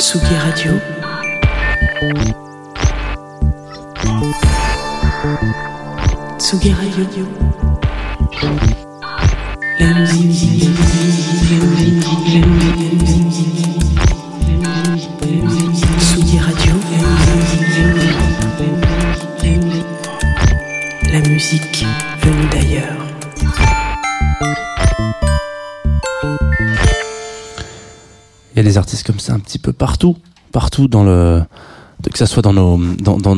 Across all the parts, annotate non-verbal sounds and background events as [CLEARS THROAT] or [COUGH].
Tsugi Radio. Tsugi Radio. La musique, Tsugi des artistes comme ça un petit peu partout, partout dans le, que ça soit dans nos, dans, dans,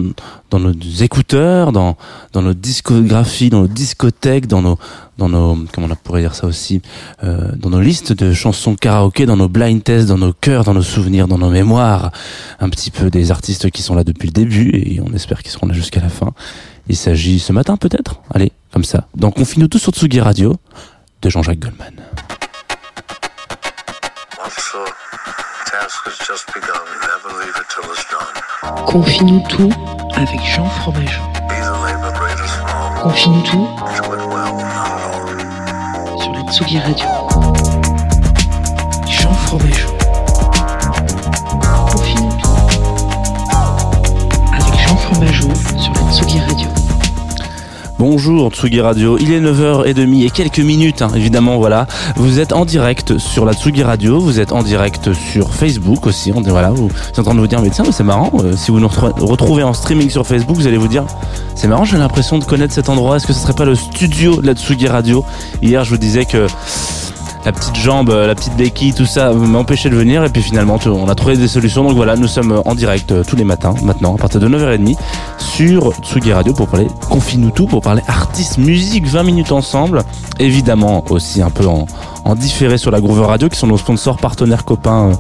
dans nos écouteurs, dans, dans nos discographies, dans nos discothèques, dans nos, dans nos, comment on pourrait dire ça aussi, euh, dans nos listes de chansons karaoké, dans nos blind tests, dans nos cœurs, dans nos souvenirs, dans nos mémoires, un petit peu des artistes qui sont là depuis le début et on espère qu'ils seront là jusqu'à la fin. Il s'agit ce matin peut-être, allez, comme ça. Donc on finit tout sur Tsugi Radio de Jean-Jacques Goldman. Confie-nous tout avec Jean Fromageau. Confie-nous tout sur la Tsugi Radio. Jean Fromageau. Confie-nous tout avec Jean Fromageau Bonjour Tsugi Radio, il est 9h30 et quelques minutes hein, évidemment voilà. Vous êtes en direct sur la Tsugi Radio, vous êtes en direct sur Facebook aussi. Voilà, vous êtes en train de vous dire mais tiens c'est marrant, euh, si vous nous retrou- retrouvez en streaming sur Facebook, vous allez vous dire c'est marrant, j'ai l'impression de connaître cet endroit. Est-ce que ce serait pas le studio de la Tsugi Radio? Hier je vous disais que la petite jambe, la petite béquille, tout ça m'empêchait de venir et puis finalement on a trouvé des solutions. Donc voilà, nous sommes en direct euh, tous les matins maintenant à partir de 9h30 sur Tsugi Radio pour parler Confie-nous tout, pour parler artistes, musique, 20 minutes ensemble. Évidemment aussi un peu en, différé sur la Groover Radio qui sont nos sponsors, partenaires, copains.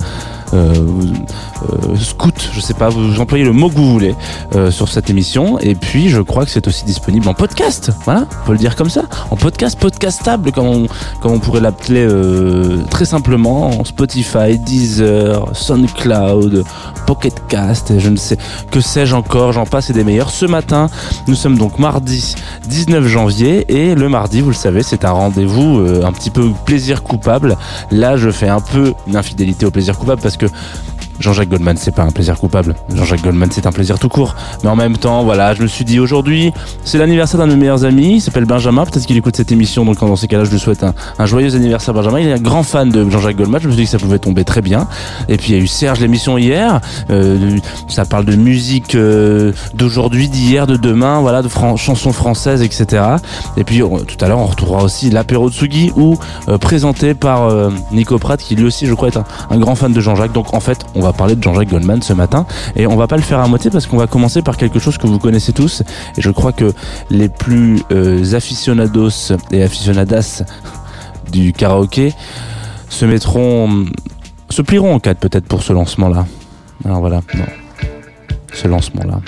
Scout, je sais pas, vous employez le mot que vous voulez euh, sur cette émission. Et puis, je crois que c'est aussi disponible en podcast. Voilà, on peut le dire comme ça. En podcast, podcastable, comme on, pourrait l'appeler euh, très simplement, en Spotify, Deezer, SoundCloud, Pocket Cast, je ne sais que sais-je encore, j'en passe et des meilleurs. Ce matin, nous sommes donc mardi 19 janvier et le mardi, vous le savez, c'est un rendez-vous euh, un petit peu plaisir coupable. Là, je fais un peu une infidélité au plaisir coupable parce que que Jean-Jacques Goldman, c'est pas un plaisir coupable. Jean-Jacques Goldman, c'est un plaisir tout court. Mais en même temps, voilà, je me suis dit aujourd'hui, c'est l'anniversaire d'un de mes meilleurs amis, il s'appelle Benjamin, peut-être qu'il écoute cette émission, donc dans ces cas-là, je lui souhaite un, joyeux anniversaire Benjamin. Il est un grand fan de Jean-Jacques Goldman, je me suis dit que ça pouvait tomber très bien. Et puis il y a eu Serge l'émission hier, euh, ça parle de musique euh, d'aujourd'hui, d'hier, de demain, voilà, de chansons françaises, etc. Et puis tout à l'heure, on retrouvera aussi l'apéro de Sugi, où euh, présenté par Nico Pratt, qui lui aussi, je crois, est un, un grand fan de Jean-Jacques. Donc en fait, on va parler de Jean-Jacques Goldman ce matin, et on va pas le faire à moitié parce qu'on va commencer par quelque chose que vous connaissez tous, et je crois que les plus euh, aficionados et aficionadas [LAUGHS] du karaoké se mettront, se plieront en quatre peut-être pour ce lancement-là. Alors voilà, non. ce lancement-là.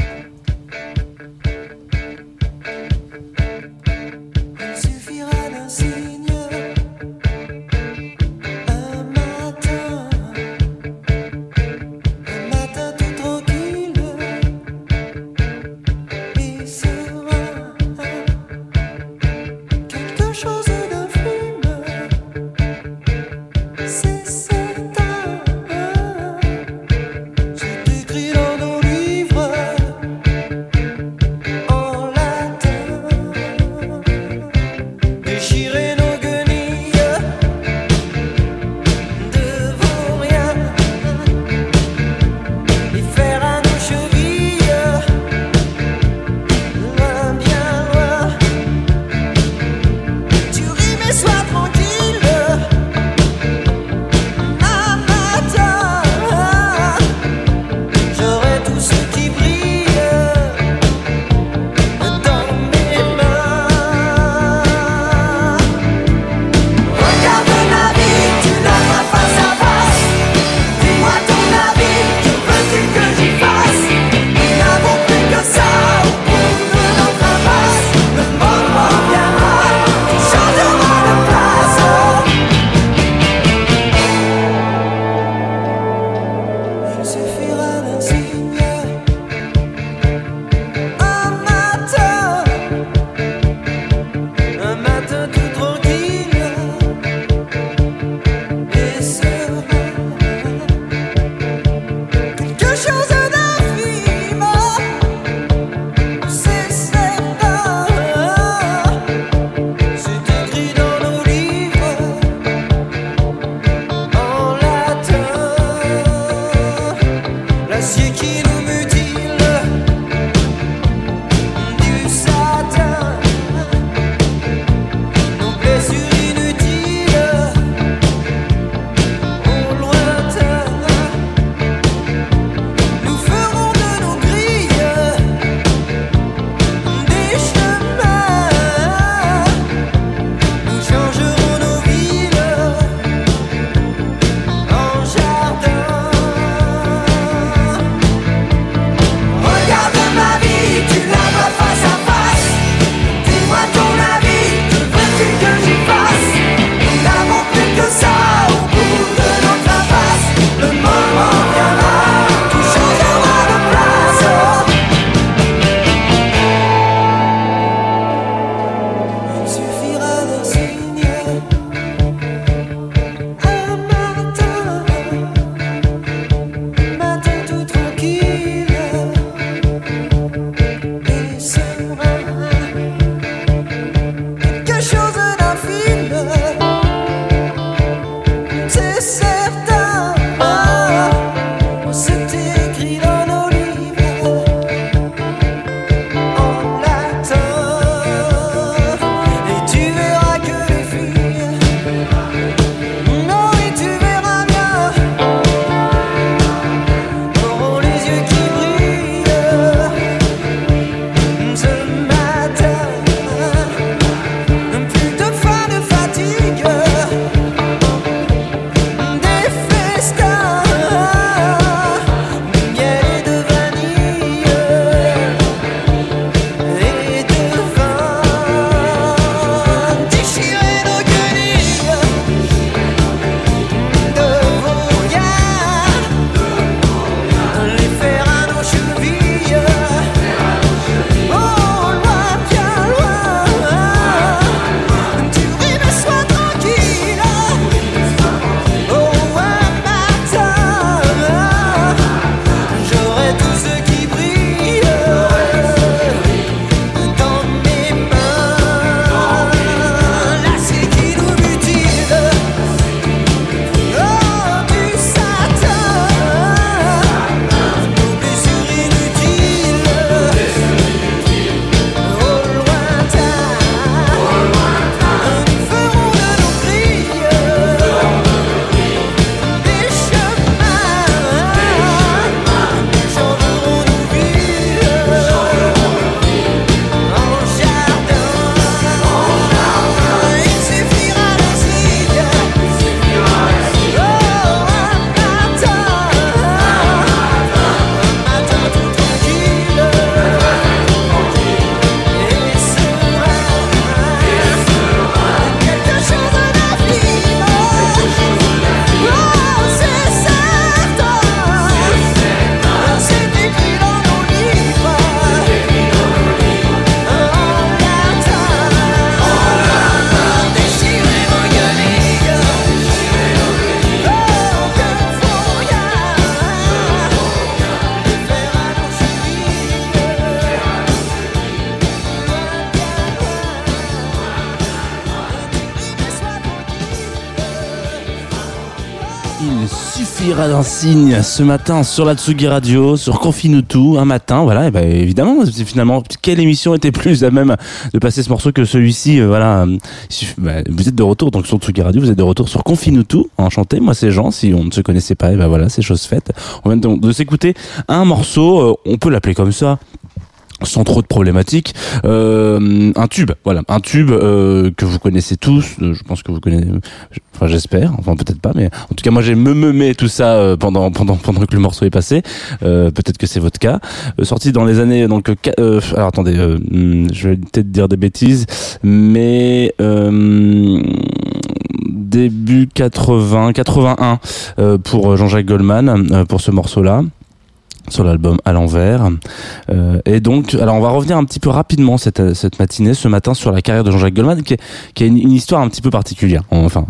Signe ce matin sur la Tsugi Radio, sur Confine-nous tout, un matin, voilà, et ben évidemment, finalement, quelle émission était plus à même de passer ce morceau que celui-ci, euh, voilà, bah, vous êtes de retour donc sur Tsugi Radio, vous êtes de retour sur Confine-nous tout, enchanté, moi c'est Jean, si on ne se connaissait pas, et ben voilà, c'est chose faite. On vient donc de s'écouter un morceau, euh, on peut l'appeler comme ça, sans trop de problématiques. Euh, un tube, voilà, un tube euh, que vous connaissez tous. euh, Je pense que vous connaissez, enfin j'espère, enfin peut-être pas, mais en tout cas moi j'ai me meumé tout ça pendant pendant pendant que le morceau est passé. Peut-être que c'est votre cas. Sorti dans les années donc alors attendez, hmm, je vais peut-être dire des bêtises, mais début 80, 81 euh, pour Jean-Jacques Goldman pour ce morceau-là. Sur l'album à l'envers. Euh, et donc, alors on va revenir un petit peu rapidement cette, cette matinée, ce matin, sur la carrière de Jean-Jacques Goldman, qui, est- qui a une, histoire un petit peu particulière. Enfin,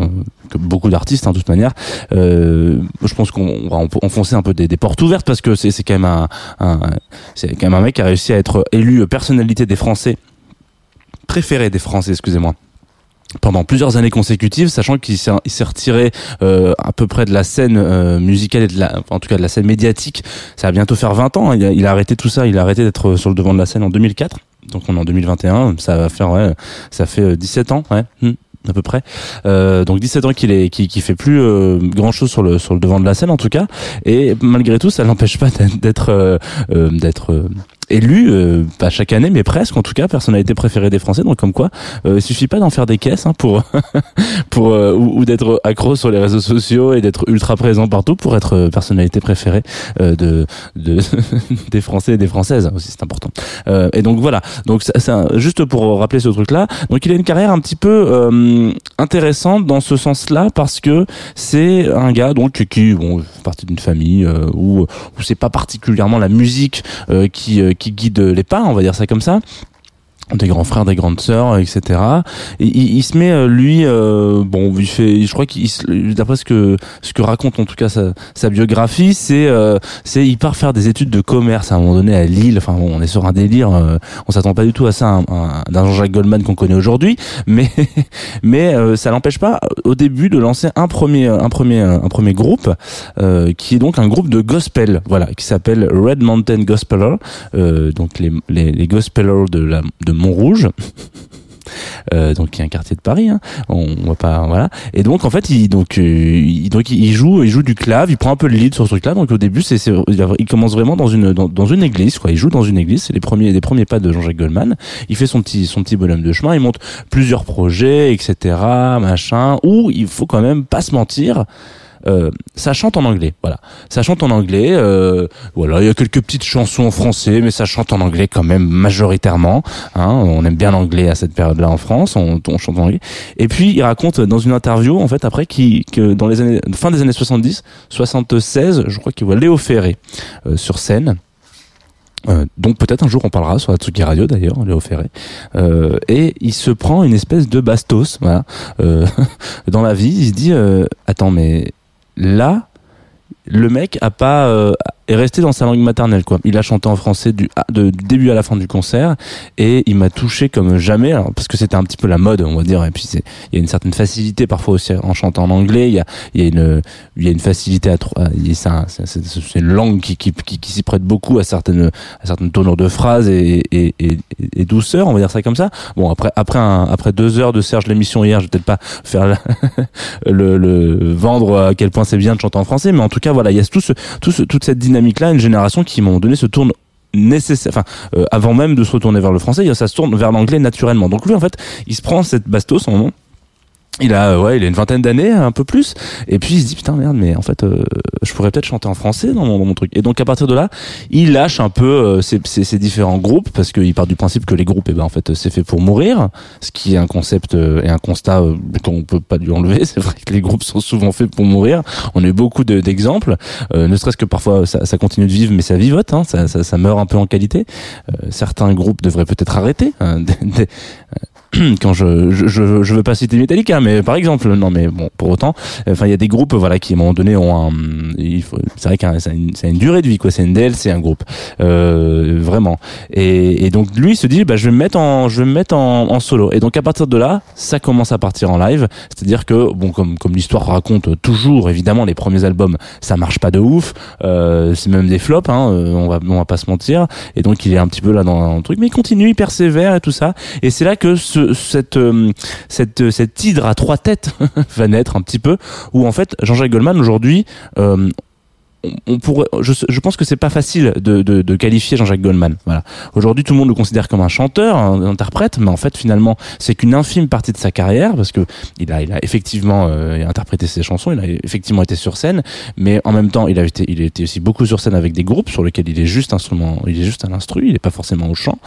que beaucoup d'artistes, hein, de toute manière. Euh, je pense qu'on va en- enfoncer un peu des, des portes ouvertes parce que c'est quand même un, un- c'est quand même un mec qui a réussi à être élu personnalité des Français préféré des Français, excusez-moi pendant plusieurs années consécutives, sachant qu'il s'est retiré euh, à peu près de la scène euh, musicale et de la, en tout cas de la scène médiatique. Ça va bientôt faire 20 ans. hein. Il a, il a arrêté tout ça. Il a arrêté d'être sur le devant de la scène en 2004. Donc on est en 2021. Ça va faire ouais, ça fait euh, 17 ans, ouais. hmm, à peu près. Euh, donc 17 ans qu'il est, qui, qui fait plus euh, grand chose sur le sur le devant de la scène en tout cas. Et malgré tout, ça l'empêche pas d'être d'être euh, euh, d'être euh, élu euh, pas chaque année mais presque en tout cas personnalité préférée des Français. Donc comme quoi euh, il suffit pas d'en faire des caisses hein, pour [LAUGHS] pour euh, ou, ou d'être accro sur les réseaux sociaux et d'être ultra présent partout pour être euh, personnalité préférée euh, de, de [LAUGHS] des Français et des Françaises aussi c'est important. Euh, et donc voilà. Donc ça- juste pour rappeler ce truc là donc il a une carrière un petit peu intéressante dans ce sens là parce que c'est un gars donc qui bon fait partie d'une famille où où c'est pas particulièrement la musique qui qui guide les pas on va dire ça comme ça des grands frères, des grandes sœurs, etc. Et il, il se met euh, lui, euh, bon, il fait, je crois qu'il, d'après ce que ce que raconte en tout cas sa, sa biographie, c'est euh, c'est il part faire des études de commerce à un moment donné à Lille. Enfin, bon, on est sur un délire, euh, on s'attend pas du tout à ça un- un- d'un Jean-Jacques Goldman qu'on connaît aujourd'hui, mais [LAUGHS] mais euh, ça l'empêche pas au début de lancer un premier un premier un premier groupe euh, qui est donc un groupe de gospel, voilà, qui s'appelle Red Mountain Gospeler, donc les les, les gospelers de la de Montrouge. Euh, donc il y a un quartier de Paris hein. on, on va pas voilà. Et donc en fait il donc euh, il, donc il joue il joue du clave il prend un peu le lead sur ce truc là donc au début c'est il commence vraiment dans une dans, dans une église quoi. Il joue dans une église. C'est les premiers les premiers pas de Jean-Jacques Goldman. Il fait son petit son petit bonhomme de chemin. Il monte plusieurs projets etc machin où il faut quand même pas se mentir euh, ça chante en anglais, voilà. Ça chante en anglais, euh, voilà. Il y a quelques petites chansons en français, mais ça chante en anglais quand même majoritairement. Hein, on aime bien l'anglais à cette période-là en France, on, chante en anglais. Et puis il raconte dans une interview, en fait, après, qui, que dans les années, fin des années 70, 76, je crois qu'il voit Léo Ferré euh, sur scène. Euh, donc peut-être un jour on parlera sur la Tsuki Radio d'ailleurs, Léo Ferré. Euh, et il se prend une espèce de bastos, voilà. Euh, [LAUGHS] dans la vie, il se dit euh, attends mais là le mec a pas euh, est resté dans sa langue maternelle quoi. Il a chanté en français du, ah, de- début à la fin du concert et il m'a touché comme jamais parce que c'était un petit peu la mode on va dire et puis il y a une certaine facilité parfois aussi en chantant en anglais, il y a il y a une il y a une facilité à tro- à- il y a- c'est un- c'est c'est- c'est une langue qui qui, qui, s'y prête beaucoup à certaines à certaines tournures de phrases et et, et, douceur, on va dire ça comme ça. Bon après après un, après deux heures de Serge l'émission hier, je vais peut-être pas faire [LAUGHS] le, le vendre à quel point c'est bien de chanter en français, mais en tout cas voilà, il y a tout ce, tout ce, toute cette dynamique là, une génération qui à un moment donné se tourne nécessaire enfin euh, avant même de se retourner vers le français ça se tourne vers l'anglais naturellement. Donc lui en fait il se prend cette bastos en moment il a euh, ouais il a une vingtaine d'années un peu plus. Et puis il se dit putain merde mais en fait euh, je pourrais peut-être chanter en français dans mon, dans mon truc. Et donc à partir de là il lâche un peu euh, ses, ses, ses différents groupes parce qu'il part du principe que les groupes eh ben en fait c'est fait pour mourir ce qui est un concept euh, et un constat euh, qu'on peut pas lui enlever. [LAUGHS] C'est vrai que les groupes sont souvent faits pour mourir. On a eu beaucoup de- d'exemples. Euh, ne serait-ce que parfois ça, ça continue de vivre mais ça vivote hein, ça, ça, ça meurt un peu en qualité. Euh, certains groupes devraient peut-être arrêter hein, [LAUGHS] [CLEARS THROAT] quand je, je je je veux pas citer Metallica mais par exemple non mais bon pour autant enfin il y a des groupes voilà qui à un moment donné ont un c'est vrai que a une, une durée de vie quoi c'est une DLC un groupe. Euh, vraiment. Et, et donc lui il se dit bah je vais me mettre en je vais me mettre en, en solo. Et donc à partir de là ça commence à partir en live. C'est-à-dire que bon comme comme l'histoire raconte toujours évidemment les premiers albums ça marche pas de ouf. Euh, c'est même des flops hein, euh, on va on va pas se mentir. Et donc il est un petit peu là dans un truc. Mais il continue il persévère et tout ça. Et c'est là que ce, cette, euh, cette, cette hydre à trois têtes [LAUGHS] va naître un petit peu, où en fait Jean-Jacques Goldman aujourd'hui, euh, on, pourrait, je, je pense que c'est pas facile de, de, de qualifier Jean-Jacques Goldman. Voilà. Aujourd'hui, tout le monde le considère comme un chanteur, un, interprète, mais en fait, finalement, c'est qu'une infime partie de sa carrière parce que il a, il a effectivement euh, interprété ses chansons, il a effectivement été sur scène, mais en même temps, il a été, il a été aussi beaucoup sur scène avec des groupes sur lesquels il est juste instrument, il est juste à l'instru, il est pas forcément au chant.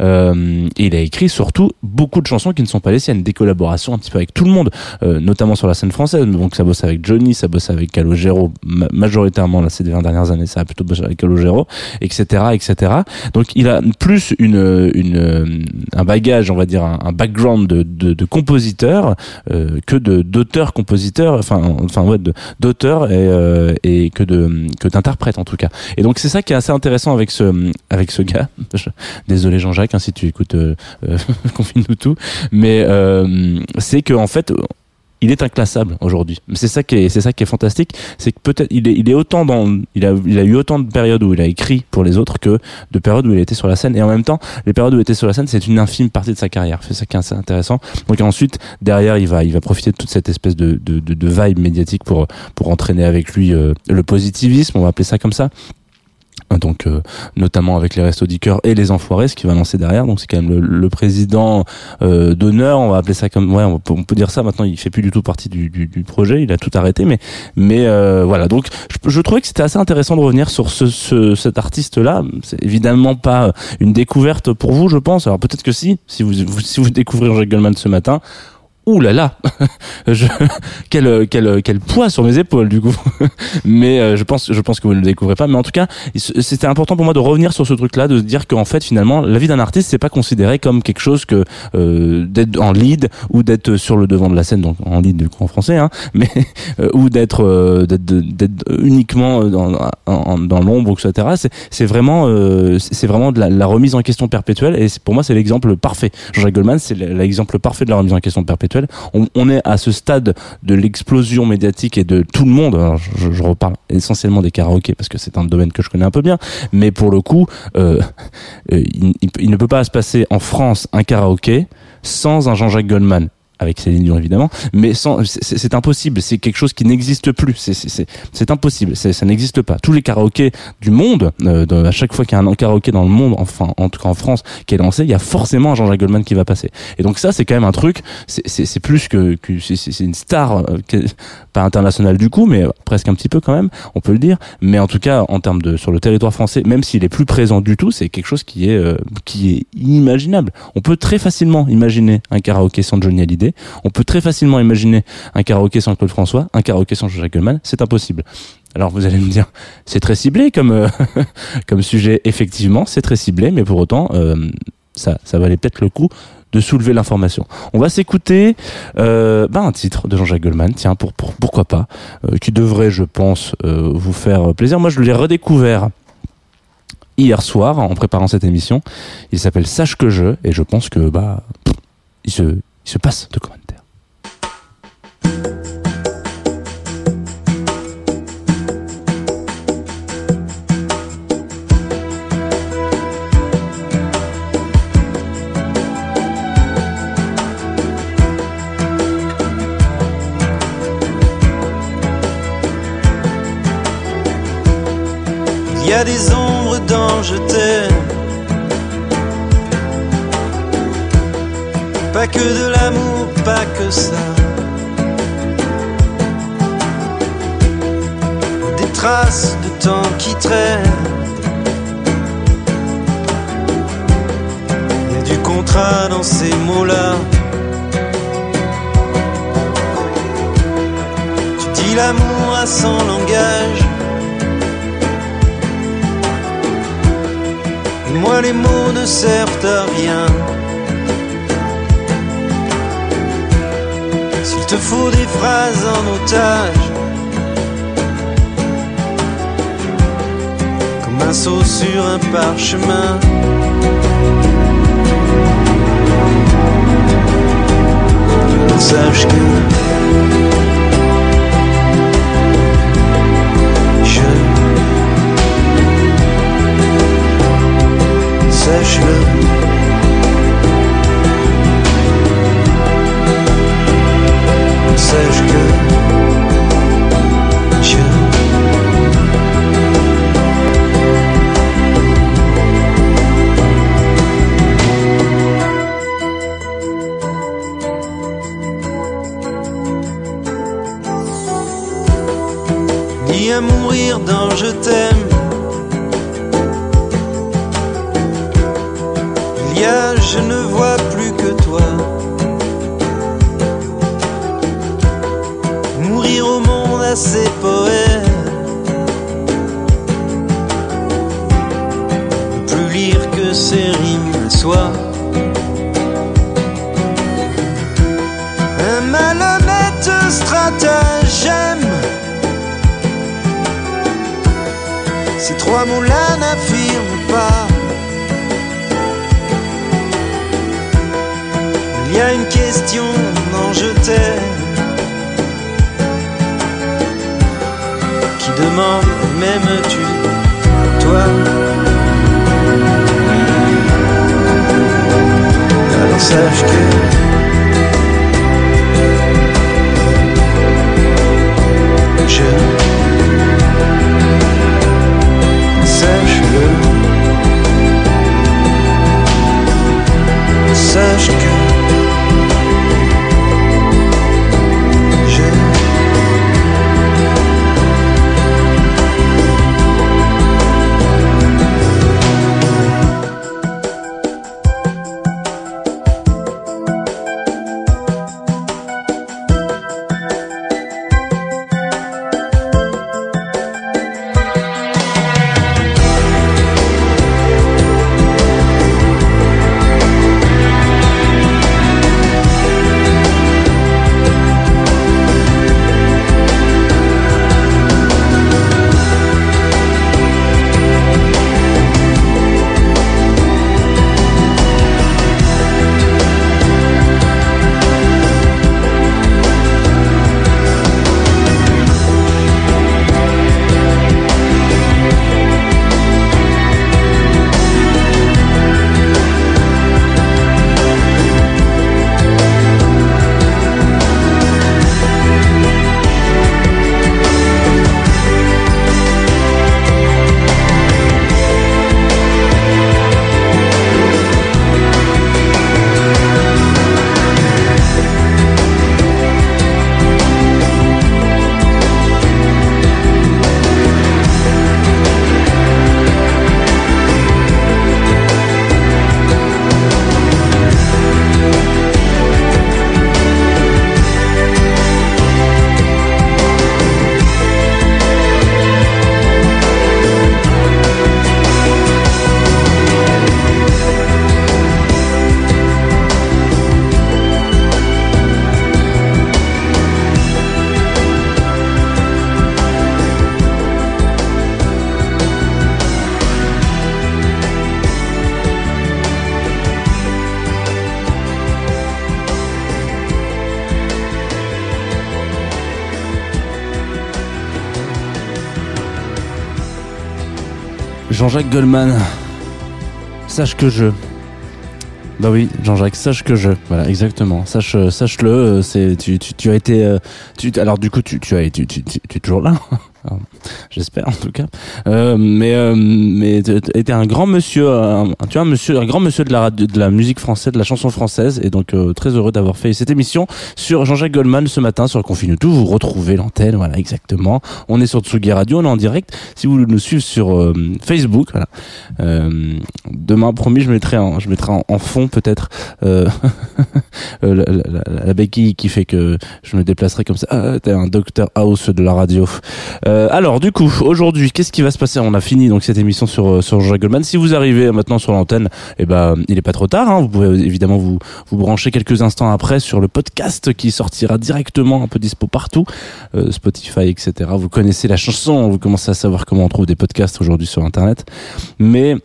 Euh, et il a écrit surtout beaucoup de chansons qui ne sont pas les siennes, des collaborations un petit peu avec tout le monde, euh, notamment sur la scène française. Donc ça bosse avec Johnny, ça bosse avec Calogero, ma- majoritairement ces 20 dernières années, ça a plutôt bossé avec Calogero, etc., etc. Donc il a plus une, une, un bagage, on va dire, un, un background de, compositeur euh, que de d'auteur-compositeur, enfin, enfin ouais, d'auteur et, euh, et que de que d'interprète en tout cas. Et donc c'est ça qui est assez intéressant avec ce avec ce gars. [LAUGHS] Désolé Jean-Jacques, hein, si tu écoutes euh, euh, [LAUGHS] Confine-nous tout, mais euh, c'est que en fait il est inclassable aujourd'hui. C'est ça qui est, c'est ça qui est fantastique, c'est que peut-être il est, il est autant dans, il a, il a eu autant de périodes où il a écrit pour les autres que de périodes où il était sur la scène. Et en même temps, les périodes où il était sur la scène, c'est une infime partie de sa carrière. C'est ça qui est intéressant. Donc ensuite, derrière, il va, il va profiter de toute cette espèce de, de, de, de vibe médiatique pour, pour entraîner avec lui euh, le positivisme, on va appeler ça comme ça. Donc, euh, notamment avec les Restos du et les Enfoirés, ce qui va lancer derrière. Donc, c'est quand même le, le président euh, d'honneur, on va appeler ça comme, ouais, on peut, dire ça. Maintenant, il fait plus du tout partie du, du, du projet, il a tout arrêté, mais, mais euh, voilà. Donc, je, je trouvais que c'était assez intéressant de revenir sur ce, ce cet artiste-là. C'est évidemment pas une découverte pour vous, je pense. Alors peut-être que si, si vous, vous- si vous découvrez Jacques Goldman ce matin. Ouh là là, [LAUGHS] je, quel, quel, quel poids sur mes épaules du coup. [LAUGHS] mais euh, je pense, je pense que vous ne le découvrez pas. Mais en tout cas, c'était important pour moi de revenir sur ce truc-là, de se dire qu'en fait, finalement, la vie d'un artiste, c'est pas considéré comme quelque chose que euh, d'être en lead ou d'être sur le devant de la scène, donc en lead du coup en français, hein, [LAUGHS] mais euh, ou d'être euh, d'être uniquement dans, dans l'ombre, etc. C'est vraiment euh, c'est vraiment de la, la remise en question perpétuelle. Et pour moi, c'est l'exemple parfait. Jean-Jacques Goldman, c'est l'exemple parfait de la remise en question perpétuelle. On, est à ce stade de l'explosion médiatique et de tout le monde. Je, je reparle essentiellement des karaokés parce que c'est un domaine que je connais un peu bien. Mais pour le coup, euh, euh, il ne peut pas se passer en France un karaoké sans un Jean-Jacques Goldman. Avec Céline Dion évidemment, mais sans, c'est impossible. C'est quelque chose qui n'existe plus. C'est- impossible. Ça n'existe pas. Tous les karaokés du monde, euh, à chaque fois qu'il y a un karaoké dans le monde, enfin en tout cas en France, qui est lancé, il y a forcément un Jean-Jacques Goldman qui va passer. Et donc ça, c'est quand même un truc. C'est plus que, que c'est- une star, euh, pas internationale du coup, mais presque un petit peu quand même, on peut le dire. Mais en tout cas, en termes de sur le territoire français, même s'il est plus présent du tout, c'est quelque chose qui est euh, qui est inimaginable. On peut très facilement imaginer un karaoké sans Johnny Hallyday. On peut très facilement imaginer un karaoké sans Claude François, un karaoké sans Jean-Jacques Goldman. C'est impossible. Alors vous allez me dire, c'est très ciblé comme euh, [LAUGHS] sujet. Effectivement, c'est très ciblé, mais pour autant, euh, ça ça valait peut-être le coup de soulever l'information. On va s'écouter euh, bah, un titre de Jean-Jacques Goldman, tiens, pour, pour pourquoi pas, qui devrait, je pense, vous faire plaisir. Moi, je l'ai redécouvert hier soir en préparant cette émission. Il s'appelle Sache que je, et je pense que bah il se il se passe de commentaires. Il y a des ombres dans je t'aime. Pas que de l'amour, pas que ça. Des traces de temps qui traînent. Il y a du contrat dans ces mots-là. Tu dis l'amour à son langage. Et moi les mots ne servent à rien. S'il te faut des phrases en otage, comme un saut sur un parchemin. Sache que je sache-le. Il y a une question, non je t'aime. Qui demande, m'aimes-tu, toi? Alors sache que Jean-Jacques Goldman. Sache que je. Bah oui, Jean-Jacques, sache que je. Voilà, exactement. Sache, euh, sache-le. euh, C'est, tu, tu, as été. euh, Tu, alors du coup, tu, tu as, tu, tu, tu, tu es toujours là. Alors, J'espère en tout cas. Euh, mais euh, mais étais un grand monsieur, tu vois, un monsieur, un grand monsieur de la de la musique française, de la chanson française, et donc euh, très heureux d'avoir fait cette émission sur Jean-Jacques Goldman ce matin sur Confine tout. Vous retrouvez l'antenne, voilà exactement. On est sur Tsugi Radio, on est en direct. Si vous nous suivre sur euh, Facebook, voilà. Euh, demain, promis, je mettrai en, je mettrai en, fond peut-être euh, [LAUGHS] la, la- la- la béquille qui fait que je me déplacerai comme ça. Ah, t'es un docteur house de la radio. Alors, du coup, aujourd'hui, qu'est-ce qui va se passer? On a fini donc cette émission sur euh, sur Jean-Jacques Goldman. Si vous arrivez maintenant sur l'antenne, eh ben, il est pas trop tard. hein. Vous pouvez évidemment vous vous brancher quelques instants après sur le podcast qui sortira directement, un peu dispo partout, euh, Spotify, etc. Vous connaissez la chanson, vous commencez à savoir comment on trouve des podcasts aujourd'hui sur Internet, mais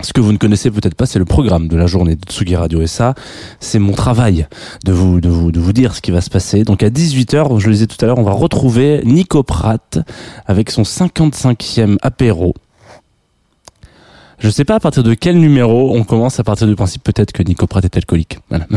ce que vous ne connaissez peut-être pas, c'est le programme de la journée de Tsugi Radio. Et ça, c'est mon travail de vous, de vous, de vous dire ce qui va se passer. Donc à 18h, je le disais tout à l'heure, on va retrouver Nico Pratt avec son 55e apéro. Je sais pas à partir de quel numéro on commence à partir du principe peut-être que Nico Pratt est alcoolique. Voilà. [LAUGHS]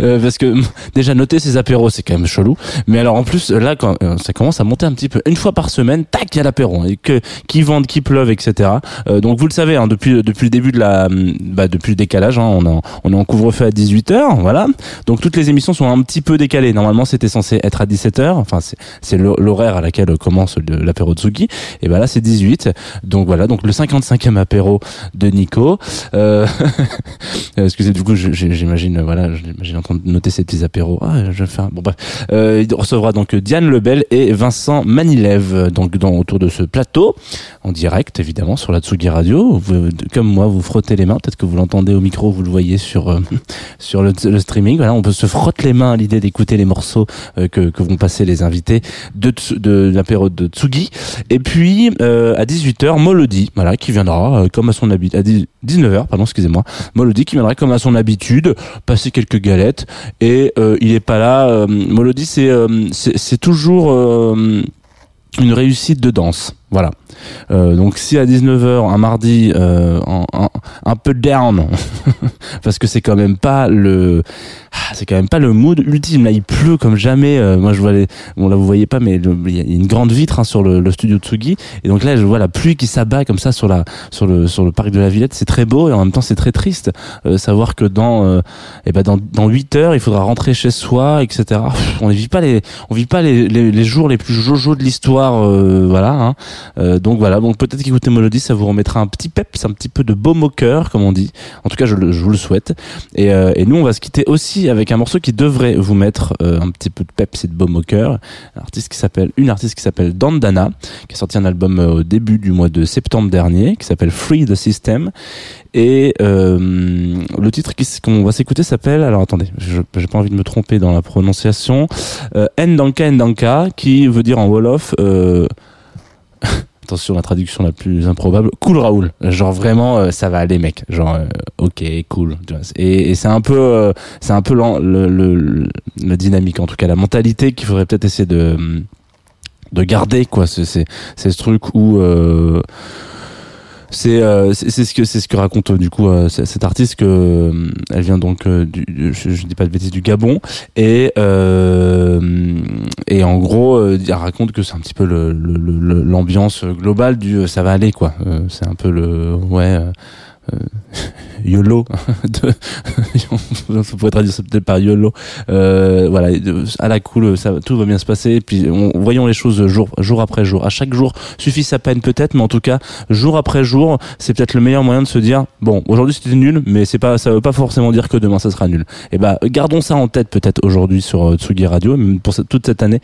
Euh, parce que déjà noter ses apéros c'est quand même chelou. Mais alors en plus là quand euh, ça commence à monter un petit peu, une fois par semaine, tac il y a l'apéro et que qui vendent, qui pleuve, etc. Euh, donc vous le savez hein, depuis depuis le début de la bah, depuis le décalage, hein, on en, on est en couvre-feu à 18 h voilà. Donc toutes les émissions sont un petit peu décalées. Normalement c'était censé être à 17 h Enfin c'est c'est l'ho- l'horaire à laquelle commence l'apéro Tsugi. Et ben là c'est 18. Donc voilà donc le 55e apéro de Nico. Euh, [LAUGHS] excusez, du coup, j'imagine, voilà, j'imagine en train de noter ces petits apéros. Ah, je vais faire. Bon bref, euh, il recevra donc Diane Lebel et Vincent Manilev, donc dans autour de ce plateau, en direct évidemment sur la Tsugi Radio. Comme moi, vous frottez les mains. Peut-être que vous l'entendez au micro, vous le voyez sur euh, [LAUGHS] sur le, streaming. Voilà, on peut se frotter les mains à l'idée d'écouter les morceaux euh, que, vont passer les invités de, Tsu- de, l'apéro de Tsugi. Et puis euh, à 18h, Molody, voilà, qui viendra euh, comme à son habitude, à 10 19h, pardon, excusez-moi, Molody qui viendra comme à son habitude, passer quelques galettes. Et euh, il est pas là. Euh, Molody, c'est c'est toujours une réussite de danse. Voilà. Euh, donc si à 19h un mardi euh, un peu down [LAUGHS] parce que c'est quand même pas le ah, c'est quand même pas le mood ultime. Là il pleut comme jamais. Euh, moi je vois les bon là vous voyez pas mais il y a une grande vitre hein, sur le, le studio Tsugi. Et donc là je vois la pluie qui s'abat comme ça sur la sur le sur le parc de la Villette. C'est très beau et en même temps c'est très triste. Euh, savoir que dans euh, eh ben dans dans 8 heures il faudra rentrer chez soi etc on ne vit pas les on vit pas les, les, jours les plus jojo de l'histoire voilà hein. Euh, donc voilà, donc peut-être qu'écouter Molody, ça vous remettra un petit peps, un petit peu de baume au cœur, comme on dit. En tout cas, je, je vous le souhaite. Et, euh, et nous, on va se quitter aussi avec un morceau qui devrait vous mettre euh, un petit peu de peps et de baume au cœur. Un artiste qui s'appelle, une artiste qui s'appelle Dandana, qui a sorti un album euh, au début du mois de septembre dernier, qui s'appelle Free the System. Et euh, le titre qu'on va s'écouter s'appelle, alors attendez, j'ai pas envie de me tromper dans la prononciation, Ndanka Ndanka, qui veut dire en Wolof. Euh, [LAUGHS] attention la traduction la plus improbable. Cool Raoul. Genre vraiment euh, ça va aller mec. Genre euh, ok cool. Et, c'est un peu euh, c'est un peu le, le, le, dynamique en tout cas. La mentalité qu'il faudrait peut-être essayer de de garder quoi. C'est c'est ce truc où euh, c'est euh, c'est ce que c'est ce que raconte euh, du coup euh, cette artiste que euh, elle vient donc euh, du, du- je, je dis pas de bêtises du Gabon. Et et en gros elle raconte que c'est un petit peu le le- le- l'ambiance globale du ça va aller quoi. C'est un peu le ouais [LAUGHS] YOLO. [LAUGHS] De, [LAUGHS] on pourrait traduire ça peut-être par YOLO. Euh, voilà à la cool ça tout va bien se passer. Puis on, voyons les choses jour jour après jour. À chaque jour suffit sa peine peut-être mais en tout cas jour après jour c'est peut-être le meilleur moyen de se dire bon aujourd'hui c'était nul mais c'est pas ça veut pas forcément dire que demain ça sera nul. Et ben gardons ça en tête peut-être aujourd'hui sur euh, Tsugi Radio même pour toute cette année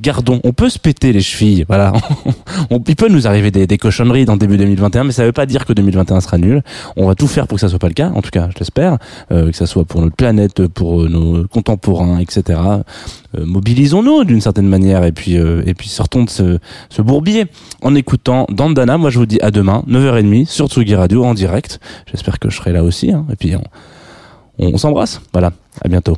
Gardons, on peut se péter les chevilles, voilà. [LAUGHS] Il peut nous arriver des, cochonneries dans début 2021, mais ça veut pas dire que 2021 sera nul. On va tout faire pour que ça soit pas le cas, en tout cas, je euh, que ça soit pour notre planète, pour euh, nos contemporains, etc. Euh, Mobilisons-nous d'une certaine manière et puis euh, et puis sortons de ce, ce bourbier en écoutant Dandana. Moi, je vous dis à demain, 9h30 sur Tsugi Radio en direct. J'espère que je serai là aussi. hein. Et puis on, on s'embrasse. Voilà, à bientôt.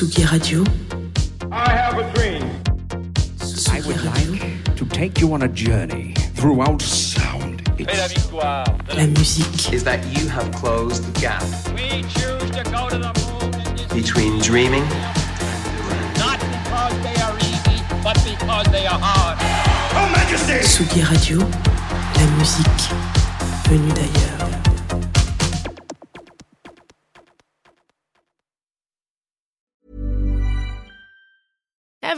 Tsugi Radio. I have a dream. Tsugi Radio. to take you on a journey throughout sound. Et la It's victoire. La musique. is that you have closed the gap We choose to go to the moon in this between dreaming not because they are easy, but because they are hard. Tsugi Radio. La musique venue d'ailleurs.